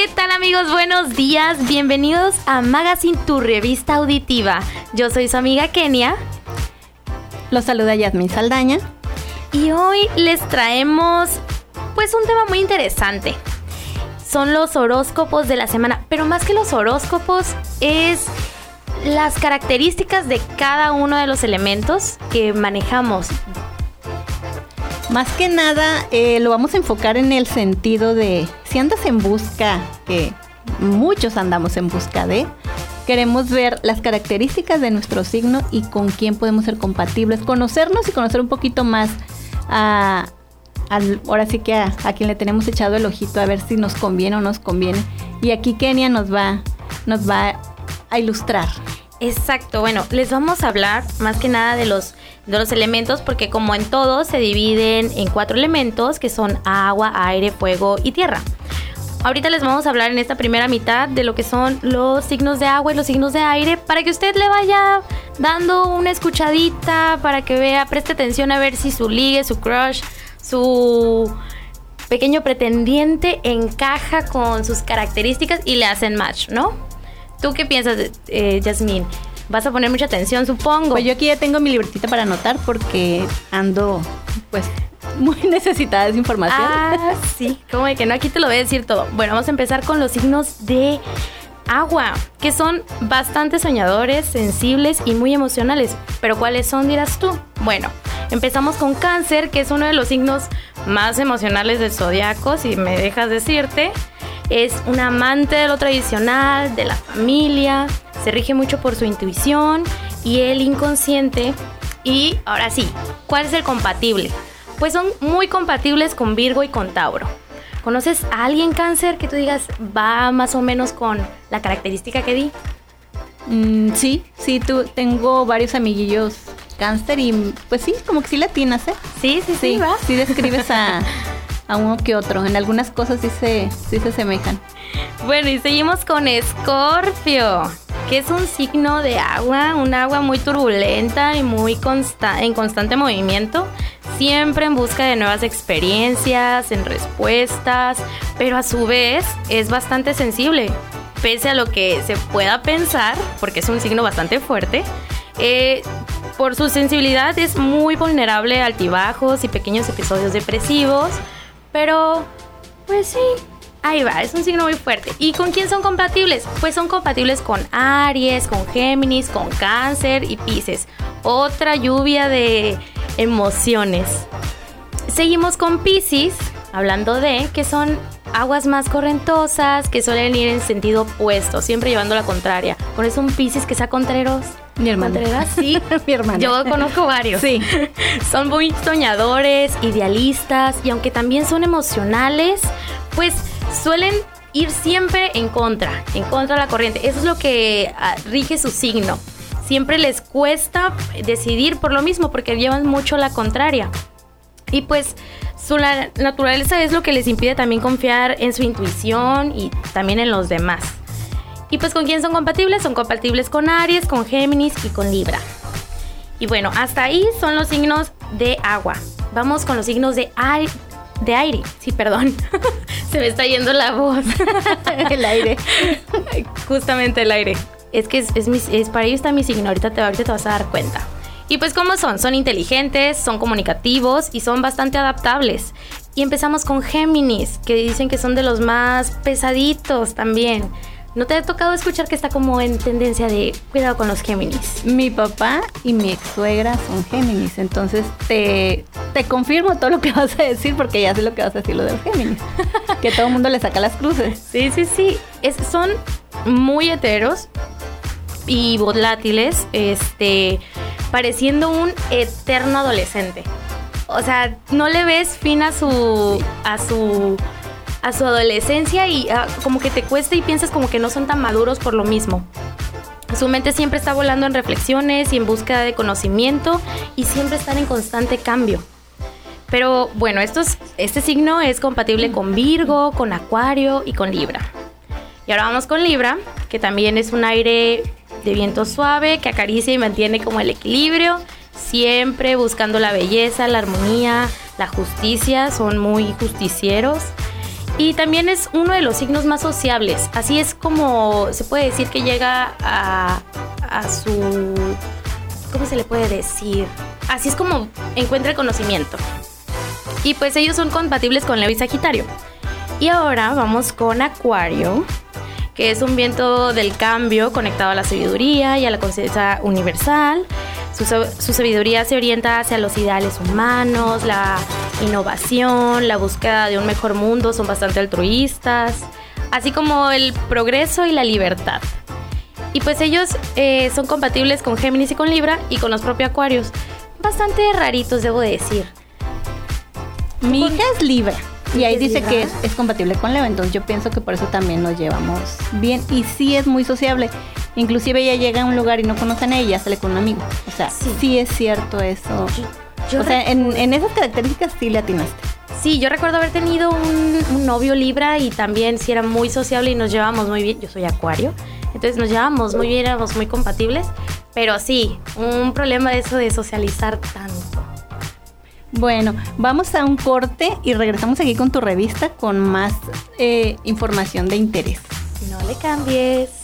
¿Qué tal amigos? Buenos días. Bienvenidos a Magazine, tu revista auditiva. Yo soy su amiga Kenia. Los saluda Yasmin Saldaña. Y hoy les traemos pues un tema muy interesante. Son los horóscopos de la semana, pero más que los horóscopos es las características de cada uno de los elementos que manejamos. Más que nada eh, lo vamos a enfocar en el sentido de si andas en busca, que muchos andamos en busca de, queremos ver las características de nuestro signo y con quién podemos ser compatibles, conocernos y conocer un poquito más a, ahora sí que a, quien le tenemos echado el ojito a ver si nos conviene o nos conviene. Y aquí Kenia nos va, nos va a ilustrar. Exacto, bueno, les vamos a hablar más que nada de los, de los elementos porque como en todos se dividen en cuatro elementos que son agua, aire, fuego y tierra. Ahorita les vamos a hablar en esta primera mitad de lo que son los signos de agua y los signos de aire para que usted le vaya dando una escuchadita, para que vea, preste atención a ver si su ligue, su crush, su pequeño pretendiente encaja con sus características y le hacen match, ¿no? ¿Tú qué piensas, eh, Yasmín? Vas a poner mucha atención, supongo. Pues yo aquí ya tengo mi libretita para anotar porque ando, pues, muy necesitada de información. Ah, sí, como de que no, aquí te lo voy a decir todo. Bueno, vamos a empezar con los signos de agua, que son bastante soñadores, sensibles y muy emocionales. Pero ¿cuáles son, dirás tú? Bueno, empezamos con cáncer, que es uno de los signos más emocionales del zodiaco, si me dejas decirte. Es un amante de lo tradicional, de la familia, se rige mucho por su intuición y el inconsciente. Y ahora sí, ¿cuál es el compatible? Pues son muy compatibles con Virgo y con Tauro. ¿Conoces a alguien cáncer que tú digas va más o menos con la característica que di? Mm, sí, sí, tú, tengo varios amiguillos cáncer y pues sí, como que sí latinas, ¿eh? Sí, sí, sí, sí, va. sí describes a, a uno que otro. En algunas cosas sí se, sí se asemejan. Bueno, y seguimos con Escorpio, que es un signo de agua, un agua muy turbulenta y muy consta en constante movimiento, siempre en busca de nuevas experiencias, en respuestas, pero a su vez es bastante sensible, pese a lo que se pueda pensar, porque es un signo bastante fuerte. Eh, por su sensibilidad es muy vulnerable a altibajos y pequeños episodios depresivos, pero pues sí, Ahí va, es un signo muy fuerte. ¿Y con quién son compatibles? Pues son compatibles con Aries, con Géminis, con Cáncer y Pisces. Otra lluvia de emociones. Seguimos con Pisces, hablando de que son aguas más correntosas, que suelen ir en sentido opuesto, siempre llevando la contraria. Con eso un Pisces que sea contreros. Mi hermana. ¿Contreras? Sí, mi hermana. Yo conozco varios. Sí. son muy soñadores, idealistas y aunque también son emocionales, pues suelen ir siempre en contra, en contra de la corriente. Eso es lo que uh, rige su signo. Siempre les cuesta decidir por lo mismo, porque llevan mucho la contraria. Y pues su naturaleza es lo que les impide también confiar en su intuición y también en los demás. Y pues con quién son compatibles? Son compatibles con Aries, con Géminis y con Libra. Y bueno, hasta ahí son los signos de agua. Vamos con los signos de aire. De aire, sí, perdón. Se me está yendo la voz. el aire. Justamente el aire. Es que es, es, mi, es para ello está mi signo. Ahorita te, ahorita te vas a dar cuenta. Y pues cómo son, son inteligentes, son comunicativos y son bastante adaptables. Y empezamos con Géminis, que dicen que son de los más pesaditos también. ¿No te ha tocado escuchar que está como en tendencia de cuidado con los Géminis? Mi papá y mi ex suegra son Géminis, entonces te, te confirmo todo lo que vas a decir porque ya sé lo que vas a decir lo de los Géminis. que todo el mundo le saca las cruces. Sí, sí, sí. Es, son muy heteros y volátiles, este, pareciendo un eterno adolescente. O sea, no le ves fin a su, a su, a su adolescencia y uh, como que te cuesta y piensas como que no son tan maduros por lo mismo. Su mente siempre está volando en reflexiones y en búsqueda de conocimiento y siempre están en constante cambio. Pero bueno, estos, este signo es compatible con Virgo, con Acuario y con Libra. Y ahora vamos con Libra, que también es un aire de viento suave que acaricia y mantiene como el equilibrio, siempre buscando la belleza, la armonía, la justicia, son muy justicieros. Y también es uno de los signos más sociables. Así es como se puede decir que llega a, su... ¿Cómo se le puede decir? Así es como encuentra el conocimiento. Y pues ellos son compatibles con Leo y Sagitario. Y ahora vamos con Acuario, es un viento del cambio conectado a la sabiduría y a la conciencia universal. Su, su, sabiduría se orienta hacia los ideales humanos, la innovación, la búsqueda de un mejor mundo, son bastante altruistas, así como el progreso y la libertad. Y pues ellos eh, son compatibles con Géminis y con Libra y con los propios Acuarios. Bastante raritos, debo decir. Mi hija es Libra. Y ahí dice que es, es, compatible con Leo, entonces yo pienso que por eso también nos llevamos bien. Y sí es muy sociable. Inclusive ella llega a un lugar y no conocen a ella, sale con un amigo. O sea, sí, sí es cierto eso. Yo, yo o sea, en, en, esas características sí le atinaste. Sí, yo recuerdo haber tenido un, un, novio Libra y también sí era muy sociable y nos llevamos muy bien. Yo soy Acuario, entonces nos llevamos muy bien, éramos muy compatibles. Pero sí, un problema de eso de socializar tanto. Bueno, vamos a un corte y regresamos aquí con tu revista con más eh, información de interés. No le cambies.